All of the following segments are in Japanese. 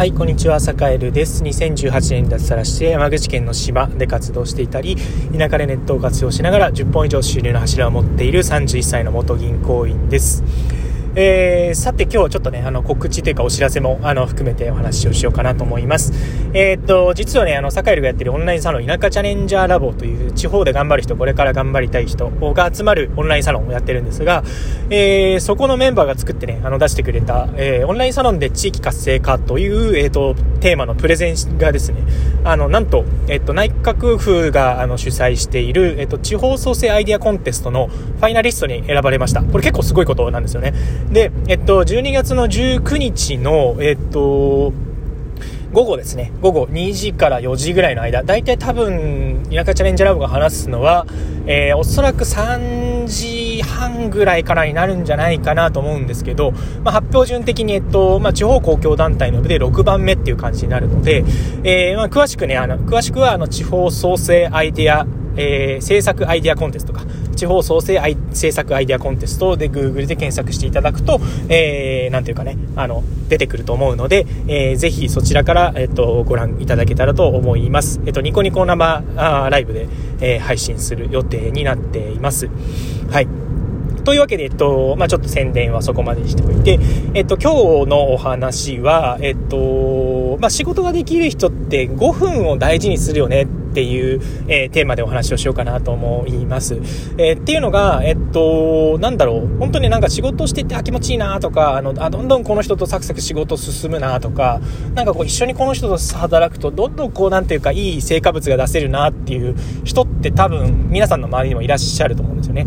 はい、こんにちは、サカエルです。2018年に脱サラして山口県の島で活動していたり、田舎でネットを活用しながら10本以上収入の柱を持っている31歳の元銀行員です。えー、さて今日はちょっとね、あの告知というかお知らせもあの含めてお話をしようかなと思います。えー、っと、実はね、あの、サカエルがやってるオンラインサロン、田舎チャレンジャーラボという地方で頑張る人、これから頑張りたい人が集まるオンラインサロンをやってるんですが、えー、そこのメンバーが作ってね、あの、出してくれた、えー、オンラインサロンで地域活性化という、え、っと、テーマのプレゼンがですね、あの、なんと、えっと、内閣府があの主催している、えっと、地方創生アイデアコンテストのファイナリストに選ばれました。これ結構すごいことなんですよね。で、えっと、12月の19日の、えっと、午後ですね、午後2時から4時ぐらいの間、大体多分、田舎チャレンジラボが話すのは、えー、おそらく3時半ぐらいからになるんじゃないかなと思うんですけど、まあ、発表順的に、えっと、まあ、地方公共団体の部で6番目っていう感じになるので、えー、まあ、詳しくね、あの、詳しくは、あの、地方創生アイデア、えー、政策アイデアコンテストとか、地方創生政策アイデアコンテストで Google で検索していただくと、えー、なんていうかね、あの、出てくると思うので、えー、ぜひそちらから、えっと、ご覧いただけたらと思います。えっと、ニコニコ生あライブで、えー、配信する予定になっています。はい。というわけで、えっと、まあ、ちょっと宣伝はそこまでにしておいて、えっと、今日のお話は、えっと、まあ、仕事ができる人って5分を大事にするよねっっていう、えー、テーマでお話をしようかなと思います。えー、っていうのが、えっと、なんだろう、本当になんか仕事しててあ気持ちいいなとか、あの、あ、どんどんこの人とサクサク仕事進むなとか、なんかこう一緒にこの人と働くと、どんどんこうなんていうかいい成果物が出せるなっていう人って多分皆さんの周りにもいらっしゃると思うんですよね。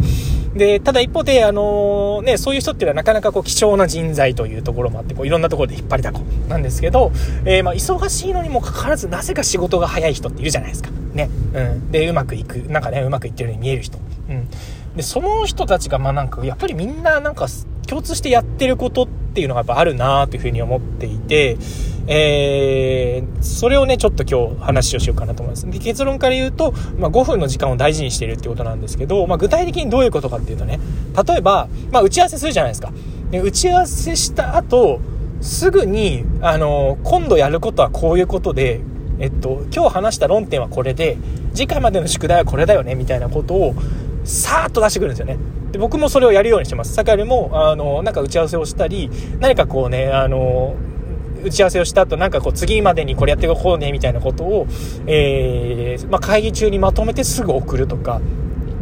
で、ただ一方で、あのね、そういう人っていうのはなかなかこう貴重な人材というところもあって、こういろんなところで引っ張りだこなんですけど、えー、まあ忙しいのにもかかわらずなぜか仕事が早い人っているじゃないですか。ね。うん。で、うまくいく、なんかね、うまくいってるように見える人。うん。で、その人たちが、まあなんか、やっぱりみんななんか共通してやってることっていうのがやっぱあるなというふうに思っていて、えー、それをね、ちょっと今日話をしようかなと思います。で、結論から言うと、まあ、5分の時間を大事にしてるってことなんですけど、まあ、具体的にどういうことかっていうとね、例えば、まあ、打ち合わせするじゃないですか。で、打ち合わせした後、すぐに、あの、今度やることはこういうことで、えっと、今日話した論点はこれで、次回までの宿題はこれだよね、みたいなことを、さーっと出してくるんですよね。で僕もそれをやるようにしてます。さかりも、あの、なんか打ち合わせをしたり、何かこうね、あの、打ち合わせをした後、なんかこう、次までにこれやっていこうね、みたいなことを、えー、まあ、会議中にまとめてすぐ送るとか、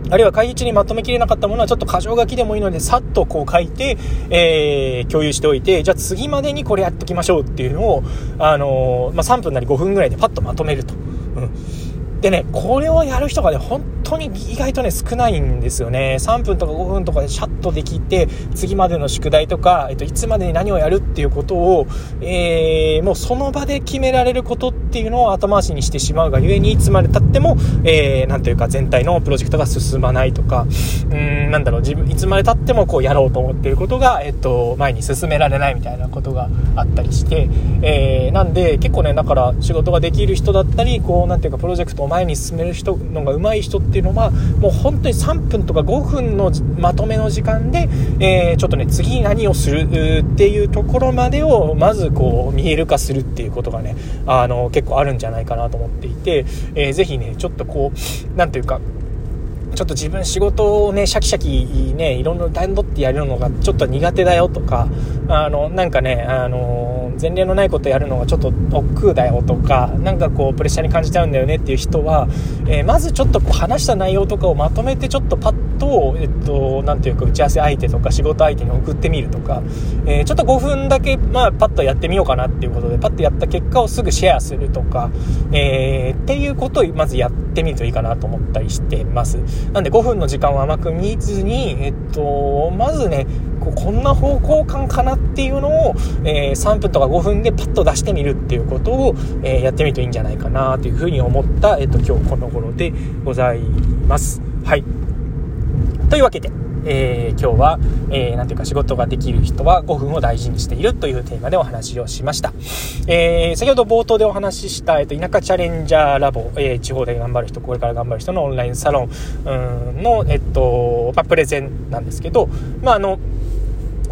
あるいは会議中にまとめきれなかったものはちょっと箇条書きでもいいので、さっとこう書いて、えー、共有しておいて、じゃあ次までにこれやっときましょうっていうのを、あのー、まあ、3分なり5分ぐらいでパッとまとめると。うん。でね、これをやる人がね、本当に意外とね、少ないんですよね。3分とか5分とかでシャッとできて、次までの宿題とか、えっと、いつまでに何をやるっていうことを、えー、もうその場で決められることっていうのを後回しにしてしまうがゆえに、いつまで経っても、えー、というか全体のプロジェクトが進まないとか、うん、なんだろう、自分、いつまで経ってもこうやろうと思っていることが、えっと、前に進められないみたいなことがあったりして、えー、なんで、結構ね、だから仕事ができる人だったり、こう、なんていうか、プロジェクトを前に進める人のが上手い人っていうのは、もう本当に3分とか5分のまとめの時間で、えー、ちょっとね、次何をするっていうところまでを、まずこう、見える化するっていうことがね、あの、結構あるんじゃないかなと思っていて、えー、ぜひね、ちょっとこう、なんていうか、ちょっと自分仕事をね、シャキシャキね、いろんな段取ってやるのがちょっと苦手だよとか、あの、なんかね、あの、前例のないことやるのがちょっと億劫だよとか、なんかこう、プレッシャーに感じちゃうんだよねっていう人は、えー、まずちょっとこう話した内容とかをまとめてちょっとパッと、えっと、なんていうか打ち合わせ相手とか仕事相手に送ってみるとか、えー、ちょっと5分だけ、まあ、パッとやってみようかなっていうことで、パッとやった結果をすぐシェアするとか、えー、っていうことをまずやってみるといいかなと思ったりしてます。なんで5分の時間を甘く見ずに、えっと、まずね、ここんな方向感かなっていうのを、えー、3分とか5分でパッと出してみるっていうことを、えー、やってみるといいんじゃないかなというふうに思った、えっと、今日この頃でございます。はい。というわけで、えー、今日は、えー、ていうか仕事ができる人は5分を大事にしているというテーマでお話をしました。えー、先ほど冒頭でお話しした、えっ、と、田舎チャレンジャーラボ、えー、地方で頑張る人、これから頑張る人のオンラインサロンの、えっと、まあ、プレゼンなんですけど、まあ、あの、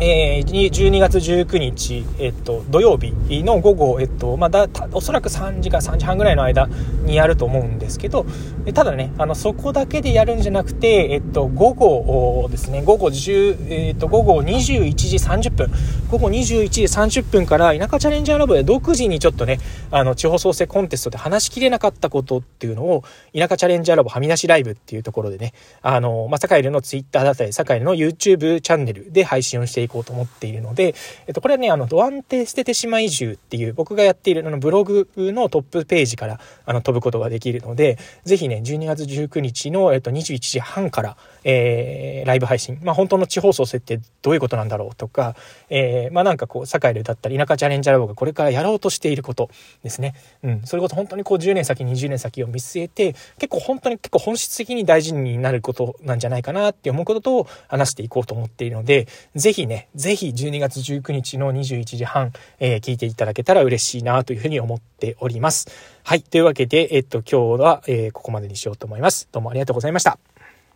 えー、12月19日、えっと、土曜日の午後、えっと、ま、だ、おそらく3時か3時半ぐらいの間にやると思うんですけど、ただね、あの、そこだけでやるんじゃなくて、えっと、午後ですね、午後10、えっと、午後21時30分、午後21時30分から、田舎チャレンジャーラボで独自にちょっとね、あの、地方創生コンテストで話しきれなかったことっていうのを、田舎チャレンジャーラボはみ出しライブっていうところでね、あの、まあ、坂井のツイッターだったり、坂井の YouTube チャンネルで配信をしていくこうと思っているので、えっと、これはね、あの、ドアンテ捨ててしまい移っていう僕がやっているあのブログのトップページからあの飛ぶことができるので、ぜひね、12月19日の、えっと、21時半から、えー、ライブ配信、まあ、本当の地方創生ってどういうことなんだろうとか、えー、まあ、なんかこう、堺でだったり、田舎チャレンジャーラボがこれからやろうとしていることですね。うん、それこそ本当にこう、10年先、20年先を見据えて、結構本当に結構本質的に大事になることなんじゃないかなって思うことを話していこうと思っているので、ぜひねぜひ12月19日の21時半、えー、聞いていただけたら嬉しいなというふうに思っております。はい。というわけで、えっと、今日は、えー、ここまでにしようと思います。どうもありがとうございました。